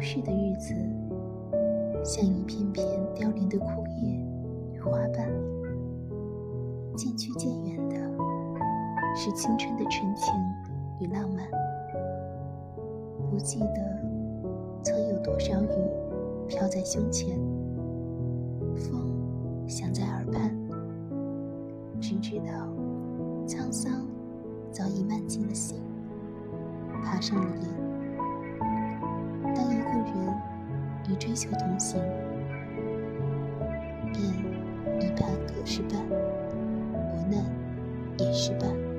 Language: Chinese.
逝的日子，像一片片凋零的枯叶与花瓣。渐去渐远的，是青春的纯情与浪漫。不记得曾有多少雨飘在胸前，风响在耳畔，只知道沧桑早已漫进了心，爬上了脸。追求同行，便一怕隔世伴，磨难也是伴。